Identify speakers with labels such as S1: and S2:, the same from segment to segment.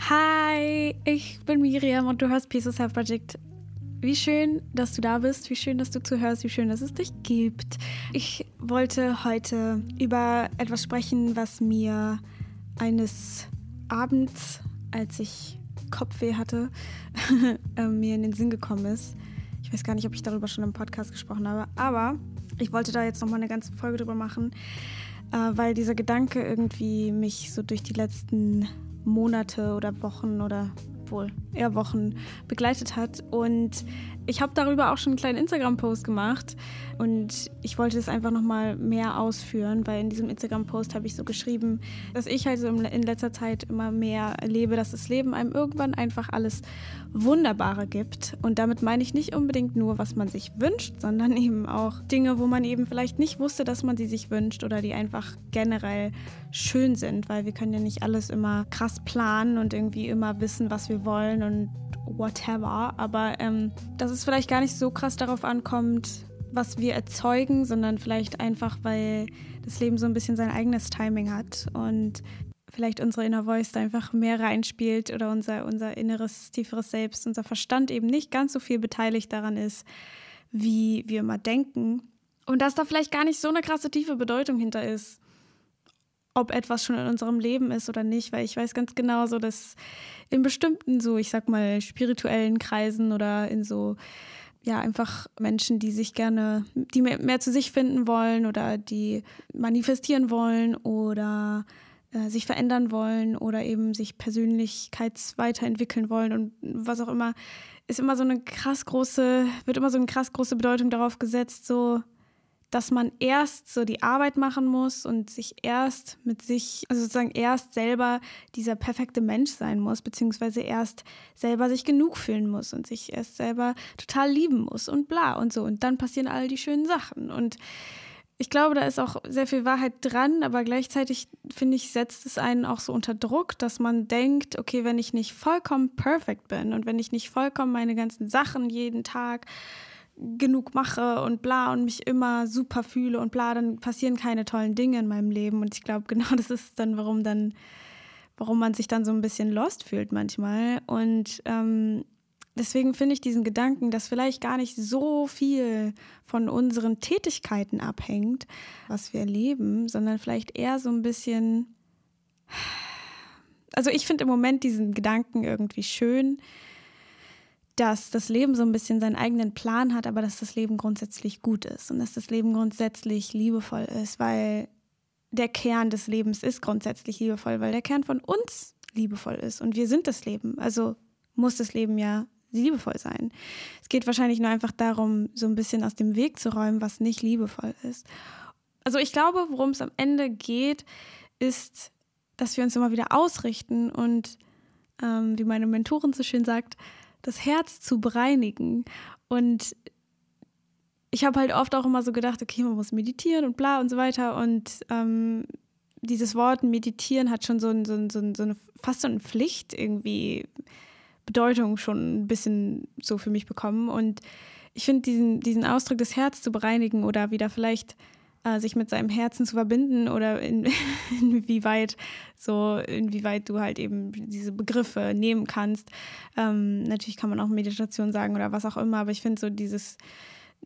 S1: Hi, ich bin Miriam und du hörst Peace Self Project. Wie schön, dass du da bist, wie schön, dass du zuhörst, wie schön, dass es dich gibt. Ich wollte heute über etwas sprechen, was mir eines Abends, als ich Kopfweh hatte, äh, mir in den Sinn gekommen ist. Ich weiß gar nicht, ob ich darüber schon im Podcast gesprochen habe, aber ich wollte da jetzt nochmal eine ganze Folge drüber machen, äh, weil dieser Gedanke irgendwie mich so durch die letzten Monate oder Wochen oder wohl eher Wochen begleitet hat. Und ich habe darüber auch schon einen kleinen Instagram-Post gemacht und ich wollte es einfach nochmal mehr ausführen, weil in diesem Instagram-Post habe ich so geschrieben, dass ich halt so in letzter Zeit immer mehr erlebe, dass das Leben einem irgendwann einfach alles Wunderbare gibt. Und damit meine ich nicht unbedingt nur, was man sich wünscht, sondern eben auch Dinge, wo man eben vielleicht nicht wusste, dass man sie sich wünscht oder die einfach generell schön sind, weil wir können ja nicht alles immer krass planen und irgendwie immer wissen, was wir wollen und whatever. Aber ähm, dass es vielleicht gar nicht so krass darauf ankommt, was wir erzeugen, sondern vielleicht einfach, weil das Leben so ein bisschen sein eigenes Timing hat und vielleicht unsere Inner Voice da einfach mehr reinspielt oder unser, unser inneres, tieferes Selbst, unser Verstand eben nicht ganz so viel beteiligt daran ist, wie wir immer denken. Und dass da vielleicht gar nicht so eine krasse tiefe Bedeutung hinter ist, ob etwas schon in unserem Leben ist oder nicht, weil ich weiß ganz genau so, dass in bestimmten so, ich sag mal, spirituellen Kreisen oder in so ja, einfach Menschen, die sich gerne, die mehr, mehr, zu sich finden wollen oder die manifestieren wollen oder äh, sich verändern wollen oder eben sich persönlichkeitsweiterentwickeln wollen und was auch immer, ist immer so eine krass große, wird immer so eine krass große Bedeutung darauf gesetzt, so dass man erst so die Arbeit machen muss und sich erst mit sich, also sozusagen erst selber dieser perfekte Mensch sein muss, beziehungsweise erst selber sich genug fühlen muss und sich erst selber total lieben muss und bla und so. Und dann passieren all die schönen Sachen. Und ich glaube, da ist auch sehr viel Wahrheit dran, aber gleichzeitig finde ich, setzt es einen auch so unter Druck, dass man denkt, okay, wenn ich nicht vollkommen perfekt bin und wenn ich nicht vollkommen meine ganzen Sachen jeden Tag genug mache und bla und mich immer super fühle und bla, dann passieren keine tollen Dinge in meinem Leben. Und ich glaube, genau das ist dann, warum dann, warum man sich dann so ein bisschen lost fühlt manchmal. Und ähm, deswegen finde ich diesen Gedanken, dass vielleicht gar nicht so viel von unseren Tätigkeiten abhängt, was wir erleben, sondern vielleicht eher so ein bisschen. Also ich finde im Moment diesen Gedanken irgendwie schön, dass das Leben so ein bisschen seinen eigenen Plan hat, aber dass das Leben grundsätzlich gut ist und dass das Leben grundsätzlich liebevoll ist, weil der Kern des Lebens ist grundsätzlich liebevoll, weil der Kern von uns liebevoll ist und wir sind das Leben. Also muss das Leben ja liebevoll sein. Es geht wahrscheinlich nur einfach darum, so ein bisschen aus dem Weg zu räumen, was nicht liebevoll ist. Also ich glaube, worum es am Ende geht, ist, dass wir uns immer wieder ausrichten und, ähm, wie meine Mentorin so schön sagt, das Herz zu bereinigen. Und ich habe halt oft auch immer so gedacht, okay, man muss meditieren und bla und so weiter. Und ähm, dieses Wort meditieren hat schon so, ein, so, ein, so, eine, fast so eine Pflicht irgendwie Bedeutung schon ein bisschen so für mich bekommen. Und ich finde diesen, diesen Ausdruck, das Herz zu bereinigen oder wieder vielleicht äh, sich mit seinem Herzen zu verbinden oder in, inwieweit so, inwieweit du halt eben diese Begriffe nehmen kannst. Ähm, natürlich kann man auch Meditation sagen oder was auch immer, aber ich finde so dieses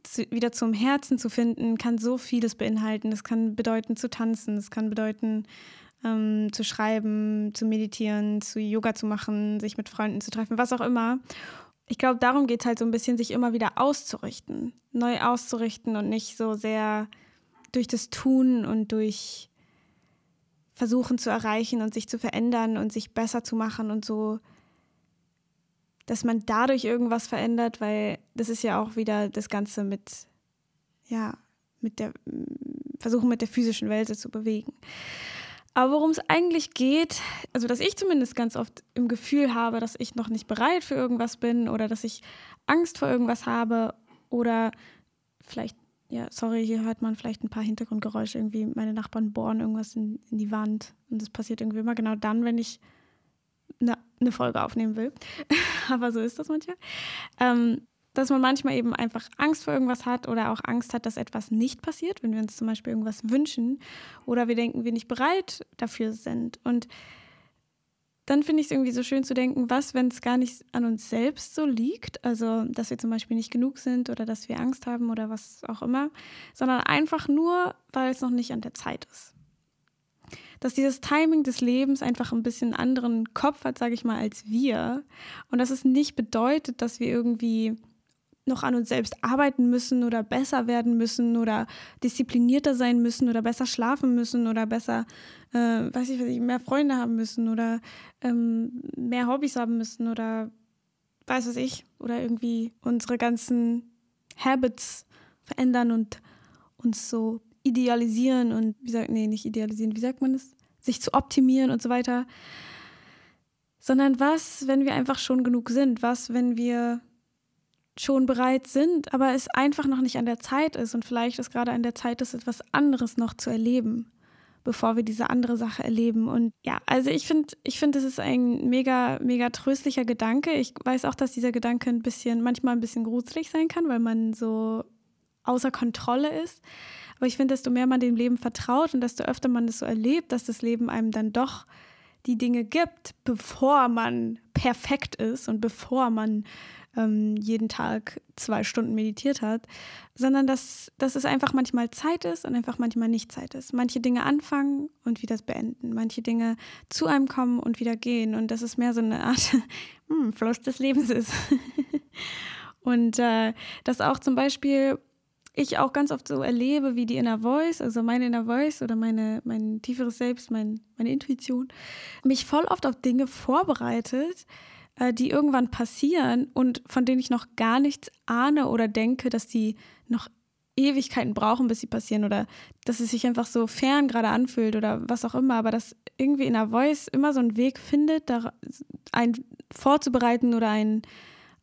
S1: zu, wieder zum Herzen zu finden, kann so vieles beinhalten. Das kann bedeuten zu tanzen, es kann bedeuten ähm, zu schreiben, zu meditieren, zu Yoga zu machen, sich mit Freunden zu treffen, was auch immer. Ich glaube, darum geht es halt so ein bisschen, sich immer wieder auszurichten, neu auszurichten und nicht so sehr durch das Tun und durch Versuchen zu erreichen und sich zu verändern und sich besser zu machen und so, dass man dadurch irgendwas verändert, weil das ist ja auch wieder das Ganze mit, ja, mit der, Versuchen mit der physischen Welt zu bewegen. Aber worum es eigentlich geht, also dass ich zumindest ganz oft im Gefühl habe, dass ich noch nicht bereit für irgendwas bin oder dass ich Angst vor irgendwas habe oder vielleicht ja, sorry, hier hört man vielleicht ein paar Hintergrundgeräusche. Irgendwie meine Nachbarn bohren irgendwas in, in die Wand. Und das passiert irgendwie immer genau dann, wenn ich eine, eine Folge aufnehmen will. Aber so ist das manchmal. Ähm, dass man manchmal eben einfach Angst vor irgendwas hat oder auch Angst hat, dass etwas nicht passiert, wenn wir uns zum Beispiel irgendwas wünschen oder wir denken, wir nicht bereit dafür sind. Und dann finde ich es irgendwie so schön zu denken, was, wenn es gar nicht an uns selbst so liegt, also dass wir zum Beispiel nicht genug sind oder dass wir Angst haben oder was auch immer, sondern einfach nur, weil es noch nicht an der Zeit ist. Dass dieses Timing des Lebens einfach ein bisschen anderen Kopf hat, sage ich mal, als wir. Und dass es nicht bedeutet, dass wir irgendwie noch an uns selbst arbeiten müssen oder besser werden müssen oder disziplinierter sein müssen oder besser schlafen müssen oder besser, äh, weiß ich, weiß ich, mehr Freunde haben müssen oder ähm, mehr Hobbys haben müssen oder weiß was ich. Oder irgendwie unsere ganzen Habits verändern und uns so idealisieren und wie sagt nee nicht idealisieren wie sagt man das? Sich zu optimieren und so weiter. Sondern was wenn wir einfach schon genug sind? Was wenn wir schon bereit sind, aber es einfach noch nicht an der Zeit ist und vielleicht ist gerade an der Zeit ist, etwas anderes noch zu erleben, bevor wir diese andere Sache erleben. Und ja, also ich finde, ich finde, es ist ein mega, mega tröstlicher Gedanke. Ich weiß auch, dass dieser Gedanke ein bisschen, manchmal ein bisschen gruselig sein kann, weil man so außer Kontrolle ist. Aber ich finde, desto mehr man dem Leben vertraut und desto öfter man das so erlebt, dass das Leben einem dann doch die Dinge gibt, bevor man perfekt ist und bevor man ähm, jeden Tag zwei Stunden meditiert hat, sondern dass, dass es einfach manchmal Zeit ist und einfach manchmal nicht Zeit ist. Manche Dinge anfangen und wieder beenden, manche Dinge zu einem kommen und wieder gehen und dass es mehr so eine Art hm, Fluss des Lebens ist. und äh, dass auch zum Beispiel ich auch ganz oft so erlebe, wie die Inner Voice, also meine Inner Voice oder meine, mein tieferes Selbst, mein, meine Intuition, mich voll oft auf Dinge vorbereitet, äh, die irgendwann passieren und von denen ich noch gar nichts ahne oder denke, dass die noch Ewigkeiten brauchen, bis sie passieren oder dass es sich einfach so fern gerade anfühlt oder was auch immer, aber dass irgendwie in der Voice immer so einen Weg findet, da einen vorzubereiten oder einen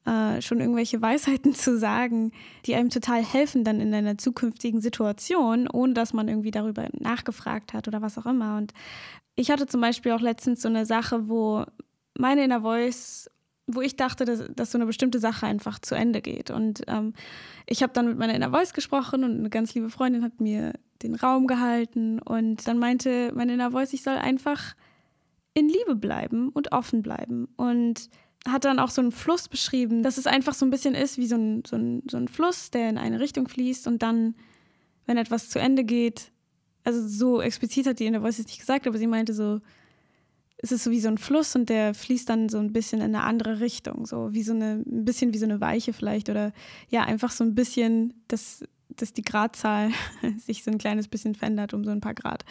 S1: äh, schon irgendwelche Weisheiten zu sagen, die einem total helfen dann in einer zukünftigen Situation, ohne dass man irgendwie darüber nachgefragt hat oder was auch immer. Und ich hatte zum Beispiel auch letztens so eine Sache, wo meine Inner Voice, wo ich dachte, dass, dass so eine bestimmte Sache einfach zu Ende geht. Und ähm, ich habe dann mit meiner Inner Voice gesprochen und eine ganz liebe Freundin hat mir den Raum gehalten und dann meinte meine Inner Voice, ich soll einfach in Liebe bleiben und offen bleiben. Und hat dann auch so einen Fluss beschrieben, dass es einfach so ein bisschen ist wie so ein, so ein, so ein Fluss, der in eine Richtung fließt und dann, wenn etwas zu Ende geht, also so explizit hat die Inner Voice es nicht gesagt, aber sie meinte so, es ist so wie so ein Fluss und der fließt dann so ein bisschen in eine andere Richtung, so wie so eine, ein bisschen wie so eine Weiche vielleicht oder ja, einfach so ein bisschen, dass, dass die Gradzahl sich so ein kleines bisschen verändert um so ein paar Grad.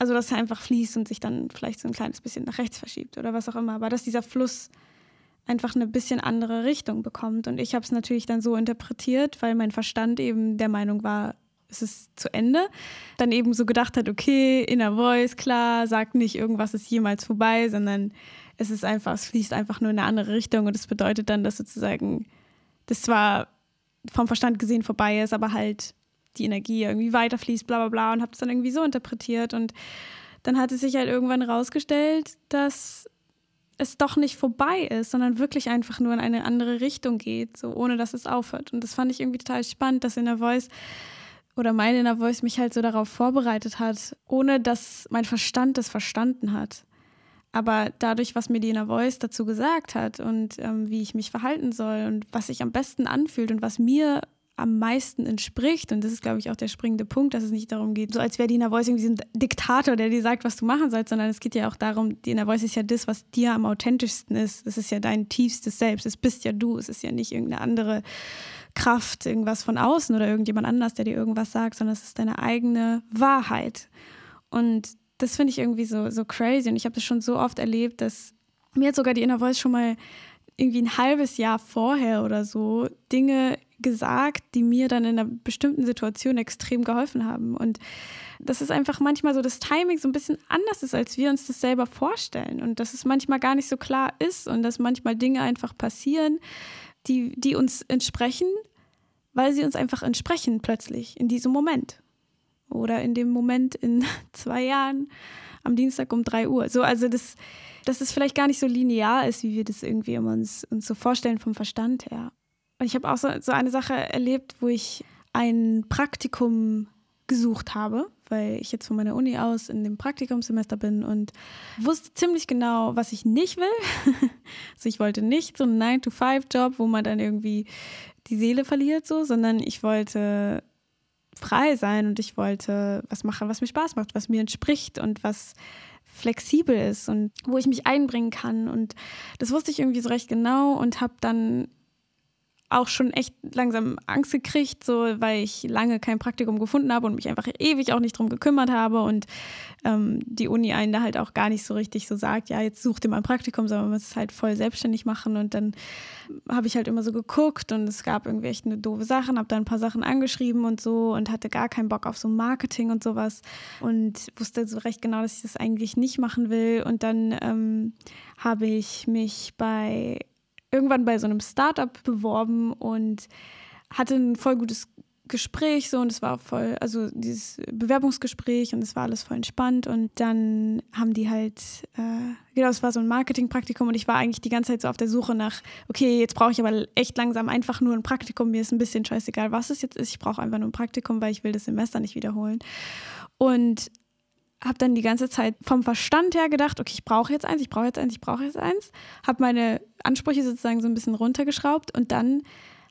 S1: Also, dass er einfach fließt und sich dann vielleicht so ein kleines bisschen nach rechts verschiebt oder was auch immer, aber dass dieser Fluss einfach eine bisschen andere Richtung bekommt. Und ich habe es natürlich dann so interpretiert, weil mein Verstand eben der Meinung war, es ist zu Ende. Dann eben so gedacht hat, okay, Inner Voice, klar, sagt nicht, irgendwas ist jemals vorbei, sondern es ist einfach, es fließt einfach nur in eine andere Richtung und das bedeutet dann, dass sozusagen das zwar vom Verstand gesehen vorbei ist, aber halt die Energie irgendwie weiterfließt, bla bla bla und habe es dann irgendwie so interpretiert und dann hat es sich halt irgendwann rausgestellt, dass es doch nicht vorbei ist, sondern wirklich einfach nur in eine andere Richtung geht, so ohne dass es aufhört. Und das fand ich irgendwie total spannend, dass in der Voice oder meine Inner Voice mich halt so darauf vorbereitet hat, ohne dass mein Verstand es verstanden hat. Aber dadurch, was mir die Inner Voice dazu gesagt hat und ähm, wie ich mich verhalten soll und was sich am besten anfühlt und was mir am meisten entspricht, und das ist, glaube ich, auch der springende Punkt, dass es nicht darum geht, so als wäre die Inner Voice irgendwie ein Diktator, der dir sagt, was du machen sollst, sondern es geht ja auch darum, die Inner Voice ist ja das, was dir am authentischsten ist. Es ist ja dein tiefstes Selbst. Es bist ja du. Es ist ja nicht irgendeine andere Kraft, irgendwas von außen oder irgendjemand anders, der dir irgendwas sagt, sondern es ist deine eigene Wahrheit. Und das finde ich irgendwie so, so crazy. Und ich habe das schon so oft erlebt, dass mir hat sogar die Inner Voice schon mal irgendwie ein halbes Jahr vorher oder so Dinge gesagt, die mir dann in einer bestimmten Situation extrem geholfen haben. Und das ist einfach manchmal so, das Timing so ein bisschen anders ist, als wir uns das selber vorstellen. Und dass es manchmal gar nicht so klar ist und dass manchmal Dinge einfach passieren, die, die uns entsprechen, weil sie uns einfach entsprechen plötzlich in diesem Moment. Oder in dem Moment in zwei Jahren am Dienstag um drei Uhr. So, also das, dass es vielleicht gar nicht so linear ist, wie wir das irgendwie uns, uns so vorstellen vom Verstand her. Und ich habe auch so, so eine Sache erlebt, wo ich ein Praktikum gesucht habe weil ich jetzt von meiner Uni aus in dem Praktikumssemester bin und wusste ziemlich genau, was ich nicht will. also ich wollte nicht so einen 9-to-5-Job, wo man dann irgendwie die Seele verliert, so, sondern ich wollte frei sein und ich wollte was machen, was mir Spaß macht, was mir entspricht und was flexibel ist und wo ich mich einbringen kann. Und das wusste ich irgendwie so recht genau und habe dann auch schon echt langsam Angst gekriegt, so weil ich lange kein Praktikum gefunden habe und mich einfach ewig auch nicht drum gekümmert habe und ähm, die Uni einen da halt auch gar nicht so richtig so sagt, ja, jetzt such dir mal ein Praktikum, sondern man muss es halt voll selbstständig machen und dann habe ich halt immer so geguckt und es gab irgendwie echt eine doofe Sachen, habe da ein paar Sachen angeschrieben und so und hatte gar keinen Bock auf so Marketing und sowas und wusste so recht genau, dass ich das eigentlich nicht machen will und dann ähm, habe ich mich bei irgendwann bei so einem Startup beworben und hatte ein voll gutes Gespräch so und es war voll, also dieses Bewerbungsgespräch und es war alles voll entspannt und dann haben die halt, äh, genau, es war so ein Marketingpraktikum und ich war eigentlich die ganze Zeit so auf der Suche nach, okay, jetzt brauche ich aber echt langsam einfach nur ein Praktikum, mir ist ein bisschen scheißegal, was es jetzt ist, ich brauche einfach nur ein Praktikum, weil ich will das Semester nicht wiederholen. Und habe dann die ganze Zeit vom Verstand her gedacht, okay, ich brauche jetzt eins, ich brauche jetzt eins, ich brauche jetzt eins, habe meine Ansprüche sozusagen so ein bisschen runtergeschraubt und dann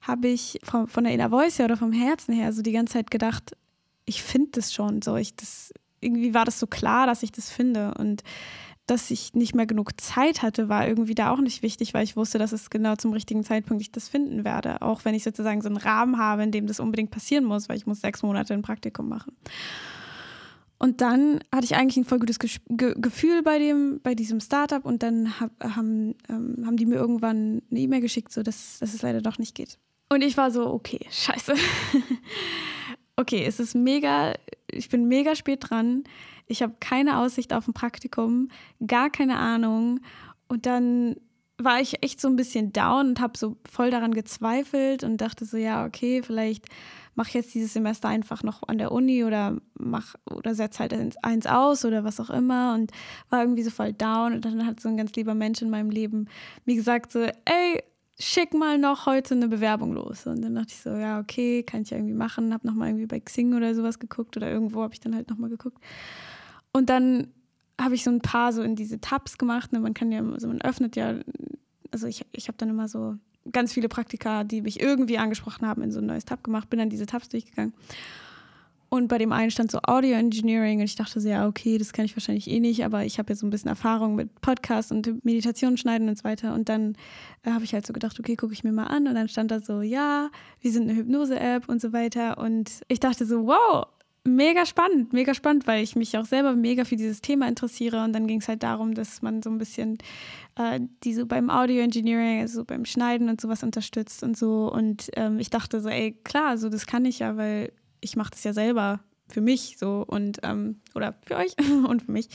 S1: habe ich von, von der Inner Voice her oder vom Herzen her so die ganze Zeit gedacht, ich finde das schon so, ich das irgendwie war das so klar, dass ich das finde und dass ich nicht mehr genug Zeit hatte, war irgendwie da auch nicht wichtig, weil ich wusste, dass es genau zum richtigen Zeitpunkt ich das finden werde. Auch wenn ich sozusagen so einen Rahmen habe, in dem das unbedingt passieren muss, weil ich muss sechs Monate ein Praktikum machen. Und dann hatte ich eigentlich ein voll gutes Ge Ge Gefühl bei, dem, bei diesem Startup und dann hab, haben, ähm, haben die mir irgendwann eine E-Mail geschickt, so dass, dass es leider doch nicht geht. Und ich war so, okay, scheiße. okay, es ist mega, ich bin mega spät dran. Ich habe keine Aussicht auf ein Praktikum, gar keine Ahnung. Und dann war ich echt so ein bisschen down und habe so voll daran gezweifelt und dachte so, ja, okay, vielleicht mache jetzt dieses Semester einfach noch an der Uni oder mach oder setz halt eins aus oder was auch immer und war irgendwie so voll down und dann hat so ein ganz lieber Mensch in meinem Leben mir gesagt so, ey, schick mal noch heute eine Bewerbung los. Und dann dachte ich so, ja, okay, kann ich ja irgendwie machen. Hab nochmal irgendwie bei Xing oder sowas geguckt oder irgendwo habe ich dann halt nochmal geguckt. Und dann habe ich so ein paar so in diese Tabs gemacht. Ne? Man kann ja, also man öffnet ja, also ich, ich habe dann immer so ganz viele Praktika, die mich irgendwie angesprochen haben, in so ein neues Tab gemacht, bin dann diese Tabs durchgegangen. Und bei dem einen stand so Audio Engineering und ich dachte so, ja, okay, das kann ich wahrscheinlich eh nicht, aber ich habe ja so ein bisschen Erfahrung mit Podcasts und Meditationen schneiden und so weiter. Und dann äh, habe ich halt so gedacht, okay, gucke ich mir mal an. Und dann stand da so, ja, wir sind eine Hypnose-App und so weiter. Und ich dachte so, wow, mega spannend, mega spannend, weil ich mich auch selber mega für dieses Thema interessiere. Und dann ging es halt darum, dass man so ein bisschen äh, die so beim Audio Engineering, also beim Schneiden und sowas unterstützt und so. Und ähm, ich dachte so, ey, klar, so das kann ich ja, weil ich mache das ja selber für mich so und ähm, oder für euch und für mich.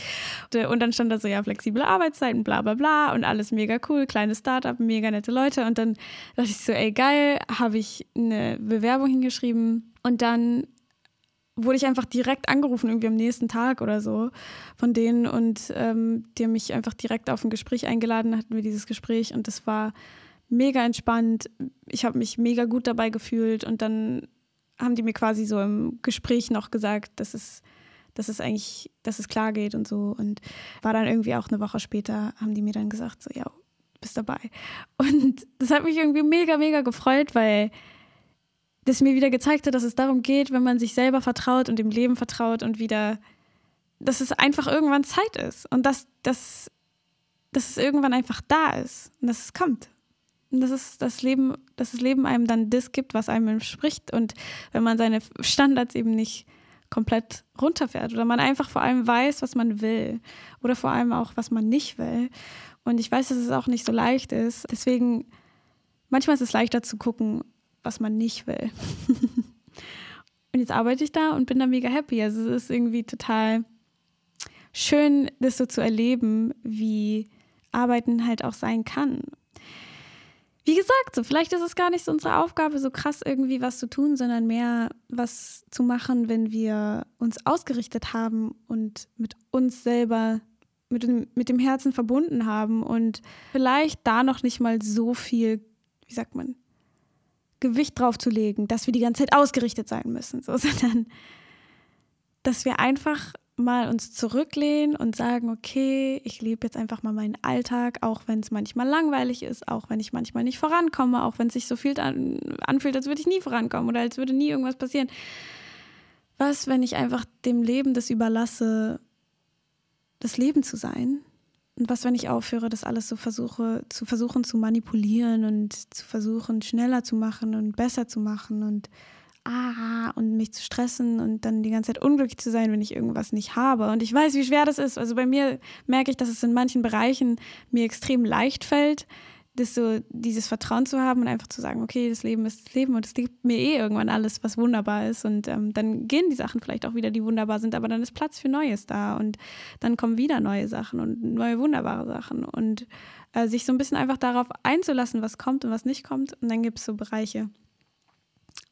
S1: Und dann stand da so, ja, flexible Arbeitszeiten, bla bla bla und alles mega cool, kleines Startup, mega nette Leute. Und dann dachte ich so, ey, geil, habe ich eine Bewerbung hingeschrieben und dann wurde ich einfach direkt angerufen, irgendwie am nächsten Tag oder so von denen und ähm, die haben mich einfach direkt auf ein Gespräch eingeladen, hatten wir dieses Gespräch und das war mega entspannt. Ich habe mich mega gut dabei gefühlt und dann haben die mir quasi so im Gespräch noch gesagt, dass es, dass es eigentlich, dass es klar geht und so und war dann irgendwie auch eine Woche später, haben die mir dann gesagt, so ja, bist dabei. Und das hat mich irgendwie mega, mega gefreut, weil das mir wieder gezeigt hat, dass es darum geht, wenn man sich selber vertraut und dem Leben vertraut und wieder, dass es einfach irgendwann Zeit ist und dass, dass, dass es irgendwann einfach da ist und dass es kommt. Und dass es das Leben, dass das Leben einem dann das gibt, was einem entspricht und wenn man seine Standards eben nicht komplett runterfährt oder man einfach vor allem weiß, was man will oder vor allem auch, was man nicht will. Und ich weiß, dass es auch nicht so leicht ist. Deswegen, manchmal ist es leichter zu gucken, was man nicht will. und jetzt arbeite ich da und bin da mega happy. Also es ist irgendwie total schön, das so zu erleben, wie Arbeiten halt auch sein kann. Wie gesagt, so vielleicht ist es gar nicht so unsere Aufgabe, so krass irgendwie was zu tun, sondern mehr was zu machen, wenn wir uns ausgerichtet haben und mit uns selber, mit dem, mit dem Herzen verbunden haben und vielleicht da noch nicht mal so viel, wie sagt man, Gewicht drauf zu legen, dass wir die ganze Zeit ausgerichtet sein müssen, so, sondern dass wir einfach mal uns zurücklehnen und sagen, okay, ich lebe jetzt einfach mal meinen Alltag, auch wenn es manchmal langweilig ist, auch wenn ich manchmal nicht vorankomme, auch wenn es sich so viel an, anfühlt, als würde ich nie vorankommen oder als würde nie irgendwas passieren. Was, wenn ich einfach dem Leben das überlasse, das Leben zu sein? Und was, wenn ich aufhöre, das alles so versuche, zu versuchen zu manipulieren und zu versuchen, schneller zu machen und besser zu machen und ah, und mich zu stressen und dann die ganze Zeit unglücklich zu sein, wenn ich irgendwas nicht habe. Und ich weiß, wie schwer das ist. Also bei mir merke ich, dass es in manchen Bereichen mir extrem leicht fällt, das so, dieses Vertrauen zu haben und einfach zu sagen, okay, das Leben ist das Leben und es gibt mir eh irgendwann alles, was wunderbar ist. Und ähm, dann gehen die Sachen vielleicht auch wieder, die wunderbar sind, aber dann ist Platz für Neues da und dann kommen wieder neue Sachen und neue wunderbare Sachen. Und äh, sich so ein bisschen einfach darauf einzulassen, was kommt und was nicht kommt. Und dann gibt es so Bereiche,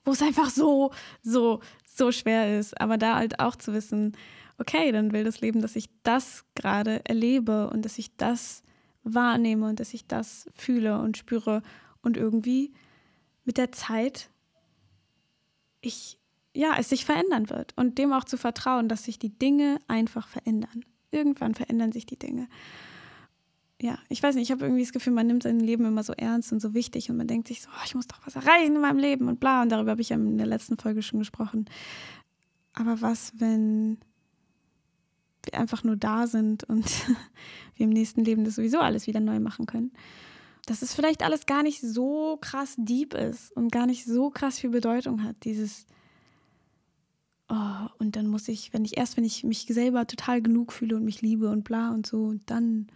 S1: wo es einfach so, so, so schwer ist. Aber da halt auch zu wissen, okay, dann will das Leben, dass ich das gerade erlebe und dass ich das wahrnehme und dass ich das fühle und spüre und irgendwie mit der Zeit ich ja, es sich verändern wird und dem auch zu vertrauen, dass sich die Dinge einfach verändern. Irgendwann verändern sich die Dinge ja, ich weiß nicht, ich habe irgendwie das Gefühl, man nimmt sein Leben immer so ernst und so wichtig und man denkt sich so, oh, ich muss doch was erreichen in meinem Leben und bla. Und darüber habe ich ja in der letzten Folge schon gesprochen. Aber was, wenn wir einfach nur da sind und wir im nächsten Leben das sowieso alles wieder neu machen können? Dass es vielleicht alles gar nicht so krass deep ist und gar nicht so krass viel Bedeutung hat, dieses Oh, und dann muss ich, wenn ich erst, wenn ich mich selber total genug fühle und mich liebe und bla und so, und dann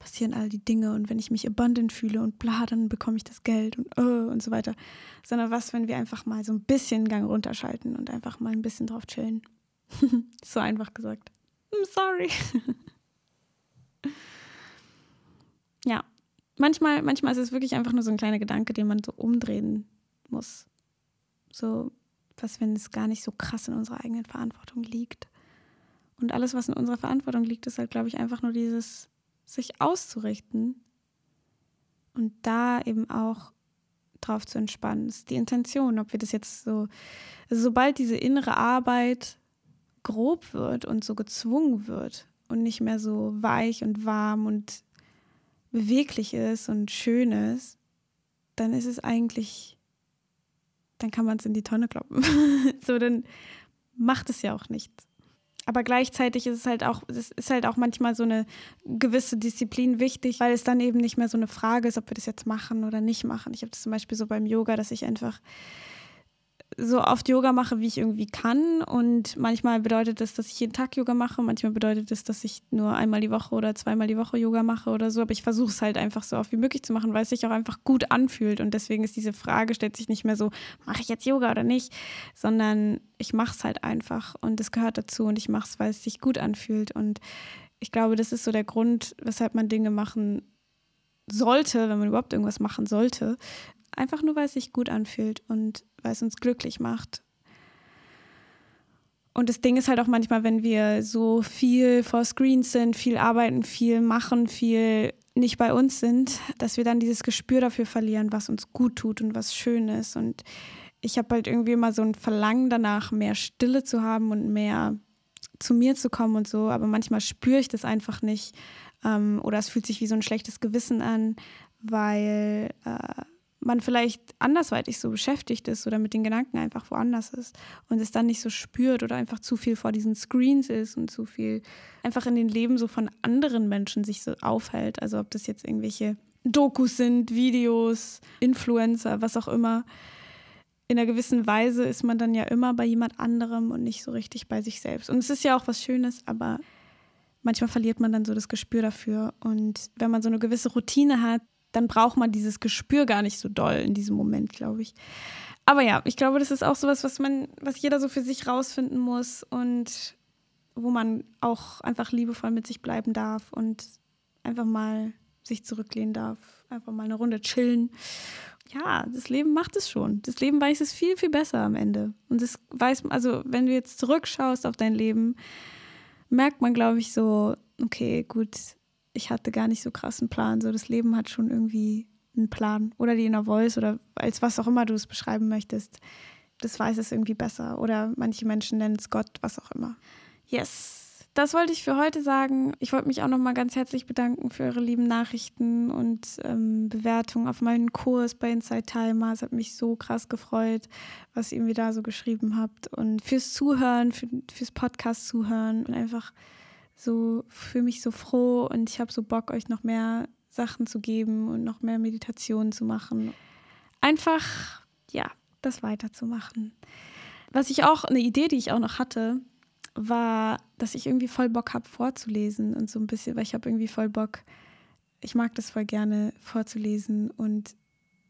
S1: passieren all die Dinge und wenn ich mich abundant fühle und bla, dann bekomme ich das Geld und uh, und so weiter. Sondern was, wenn wir einfach mal so ein bisschen Gang runterschalten und einfach mal ein bisschen drauf chillen. so einfach gesagt. I'm sorry. ja, manchmal, manchmal ist es wirklich einfach nur so ein kleiner Gedanke, den man so umdrehen muss. So, was, wenn es gar nicht so krass in unserer eigenen Verantwortung liegt. Und alles, was in unserer Verantwortung liegt, ist halt, glaube ich, einfach nur dieses sich auszurichten und da eben auch drauf zu entspannen. Das ist die Intention, ob wir das jetzt so, also sobald diese innere Arbeit grob wird und so gezwungen wird und nicht mehr so weich und warm und beweglich ist und schön ist, dann ist es eigentlich, dann kann man es in die Tonne kloppen. so, dann macht es ja auch nichts aber gleichzeitig ist es halt auch, es ist halt auch manchmal so eine gewisse Disziplin wichtig, weil es dann eben nicht mehr so eine Frage ist, ob wir das jetzt machen oder nicht machen. Ich habe das zum Beispiel so beim Yoga, dass ich einfach so oft Yoga mache, wie ich irgendwie kann. Und manchmal bedeutet das, dass ich jeden Tag Yoga mache. Manchmal bedeutet das, dass ich nur einmal die Woche oder zweimal die Woche Yoga mache oder so. Aber ich versuche es halt einfach so oft wie möglich zu machen, weil es sich auch einfach gut anfühlt. Und deswegen ist diese Frage, stellt sich nicht mehr so, mache ich jetzt Yoga oder nicht, sondern ich mache es halt einfach. Und es gehört dazu. Und ich mache es, weil es sich gut anfühlt. Und ich glaube, das ist so der Grund, weshalb man Dinge machen sollte, wenn man überhaupt irgendwas machen sollte, Einfach nur, weil es sich gut anfühlt und weil es uns glücklich macht. Und das Ding ist halt auch manchmal, wenn wir so viel vor Screens sind, viel arbeiten, viel machen, viel nicht bei uns sind, dass wir dann dieses Gespür dafür verlieren, was uns gut tut und was schön ist. Und ich habe halt irgendwie immer so ein Verlangen danach, mehr Stille zu haben und mehr zu mir zu kommen und so. Aber manchmal spüre ich das einfach nicht. Ähm, oder es fühlt sich wie so ein schlechtes Gewissen an, weil äh, man vielleicht andersweitig so beschäftigt ist oder mit den Gedanken einfach woanders ist und es dann nicht so spürt oder einfach zu viel vor diesen Screens ist und zu viel einfach in den Leben so von anderen Menschen sich so aufhält. Also ob das jetzt irgendwelche Dokus sind, Videos, Influencer, was auch immer. In einer gewissen Weise ist man dann ja immer bei jemand anderem und nicht so richtig bei sich selbst. Und es ist ja auch was Schönes, aber manchmal verliert man dann so das Gespür dafür. Und wenn man so eine gewisse Routine hat, dann braucht man dieses Gespür gar nicht so doll in diesem Moment, glaube ich. Aber ja, ich glaube, das ist auch sowas, was man, was jeder so für sich rausfinden muss und wo man auch einfach liebevoll mit sich bleiben darf und einfach mal sich zurücklehnen darf, einfach mal eine Runde chillen. Ja, das Leben macht es schon. Das Leben weiß es viel, viel besser am Ende. Und das weiß, also wenn du jetzt zurückschaust auf dein Leben, merkt man, glaube ich, so, okay, gut, ich hatte gar nicht so krassen Plan. So, das Leben hat schon irgendwie einen Plan. Oder die Inner Voice oder als was auch immer du es beschreiben möchtest. das weiß es irgendwie besser. Oder manche Menschen nennen es Gott, was auch immer. Yes. Das wollte ich für heute sagen. Ich wollte mich auch noch mal ganz herzlich bedanken für eure lieben Nachrichten und ähm, Bewertungen auf meinen Kurs bei Inside Timer. Es hat mich so krass gefreut, was ihr mir da so geschrieben habt. Und fürs Zuhören, für, fürs Podcast zuhören und einfach so für mich so froh und ich habe so Bock, euch noch mehr Sachen zu geben und noch mehr Meditationen zu machen. Einfach, ja, das weiterzumachen. Was ich auch, eine Idee, die ich auch noch hatte, war, dass ich irgendwie voll Bock habe vorzulesen und so ein bisschen, weil ich habe irgendwie voll Bock, ich mag das voll gerne vorzulesen und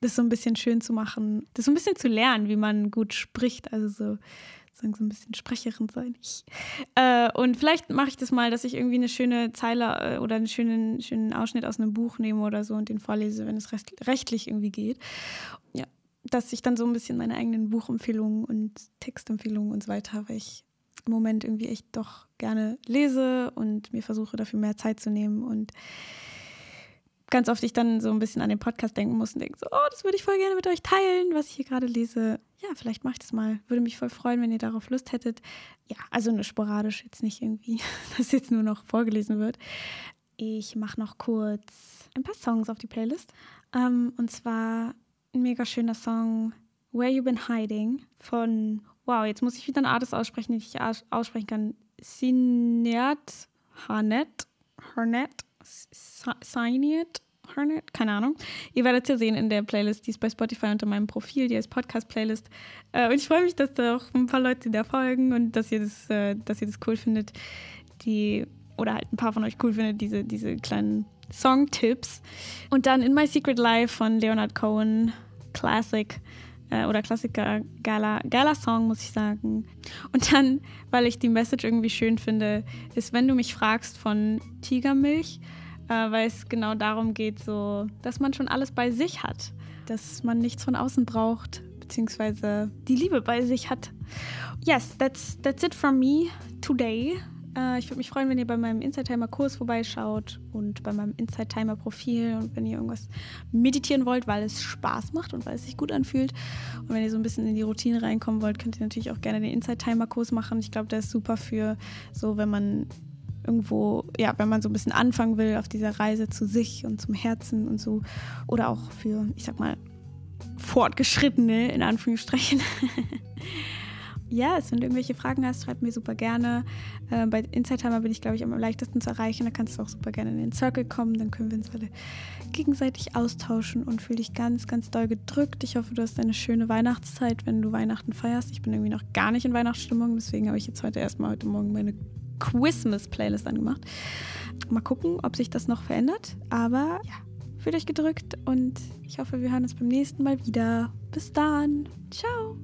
S1: das so ein bisschen schön zu machen, das so ein bisschen zu lernen, wie man gut spricht, also so sagen so ein bisschen Sprecherin sein. Ich. Äh, und vielleicht mache ich das mal, dass ich irgendwie eine schöne Zeile äh, oder einen schönen, schönen Ausschnitt aus einem Buch nehme oder so und den vorlese, wenn es rechtlich irgendwie geht. Ja, dass ich dann so ein bisschen meine eigenen Buchempfehlungen und Textempfehlungen und so weiter habe, weil ich im Moment irgendwie echt doch gerne lese und mir versuche dafür mehr Zeit zu nehmen und ganz oft ich dann so ein bisschen an den Podcast denken muss und denke so, oh, das würde ich voll gerne mit euch teilen, was ich hier gerade lese. Ja, vielleicht mache ich das mal. Würde mich voll freuen, wenn ihr darauf Lust hättet. Ja, also nur sporadisch, jetzt nicht irgendwie, dass jetzt nur noch vorgelesen wird. Ich mache noch kurz ein paar Songs auf die Playlist. Ähm, und zwar ein mega schöner Song, Where You Been Hiding von Wow, jetzt muss ich wieder eine Artist aussprechen, die ich aussprechen kann. Sinead Harnett. Harnett. Sinead Harnett. Keine Ahnung. Ihr werdet es ja sehen in der Playlist, die ist bei Spotify unter meinem Profil, die heißt Podcast-Playlist. Äh, und ich freue mich, dass da auch ein paar Leute da folgen und dass ihr das, äh, dass ihr das cool findet. Die, oder halt ein paar von euch cool findet, diese, diese kleinen Song-Tipps. Und dann In My Secret Life von Leonard Cohen. Classic äh, oder Klassiker, Gala, Gala-Song, muss ich sagen. Und dann, weil ich die Message irgendwie schön finde, ist, wenn du mich fragst von Tigermilch, weil es genau darum geht, so, dass man schon alles bei sich hat, dass man nichts von außen braucht, beziehungsweise die Liebe bei sich hat. Yes, that's, that's it from me today. Äh, ich würde mich freuen, wenn ihr bei meinem Inside Timer Kurs vorbeischaut und bei meinem Inside Timer Profil und wenn ihr irgendwas meditieren wollt, weil es Spaß macht und weil es sich gut anfühlt. Und wenn ihr so ein bisschen in die Routine reinkommen wollt, könnt ihr natürlich auch gerne den Inside Timer Kurs machen. Ich glaube, der ist super für so, wenn man irgendwo, ja, wenn man so ein bisschen anfangen will auf dieser Reise zu sich und zum Herzen und so. Oder auch für, ich sag mal, Fortgeschrittene, in Anführungsstrichen. ja, wenn du irgendwelche Fragen hast, schreib mir super gerne. Äh, bei Insightimer bin ich, glaube ich, am leichtesten zu erreichen. Da kannst du auch super gerne in den Circle kommen. Dann können wir uns alle gegenseitig austauschen und fühle dich ganz, ganz doll gedrückt. Ich hoffe, du hast eine schöne Weihnachtszeit, wenn du Weihnachten feierst. Ich bin irgendwie noch gar nicht in Weihnachtsstimmung, deswegen habe ich jetzt heute erstmal heute Morgen meine Christmas-Playlist angemacht. Mal gucken, ob sich das noch verändert. Aber ja, fühlt euch gedrückt und ich hoffe, wir hören uns beim nächsten Mal wieder. Bis dann. Ciao.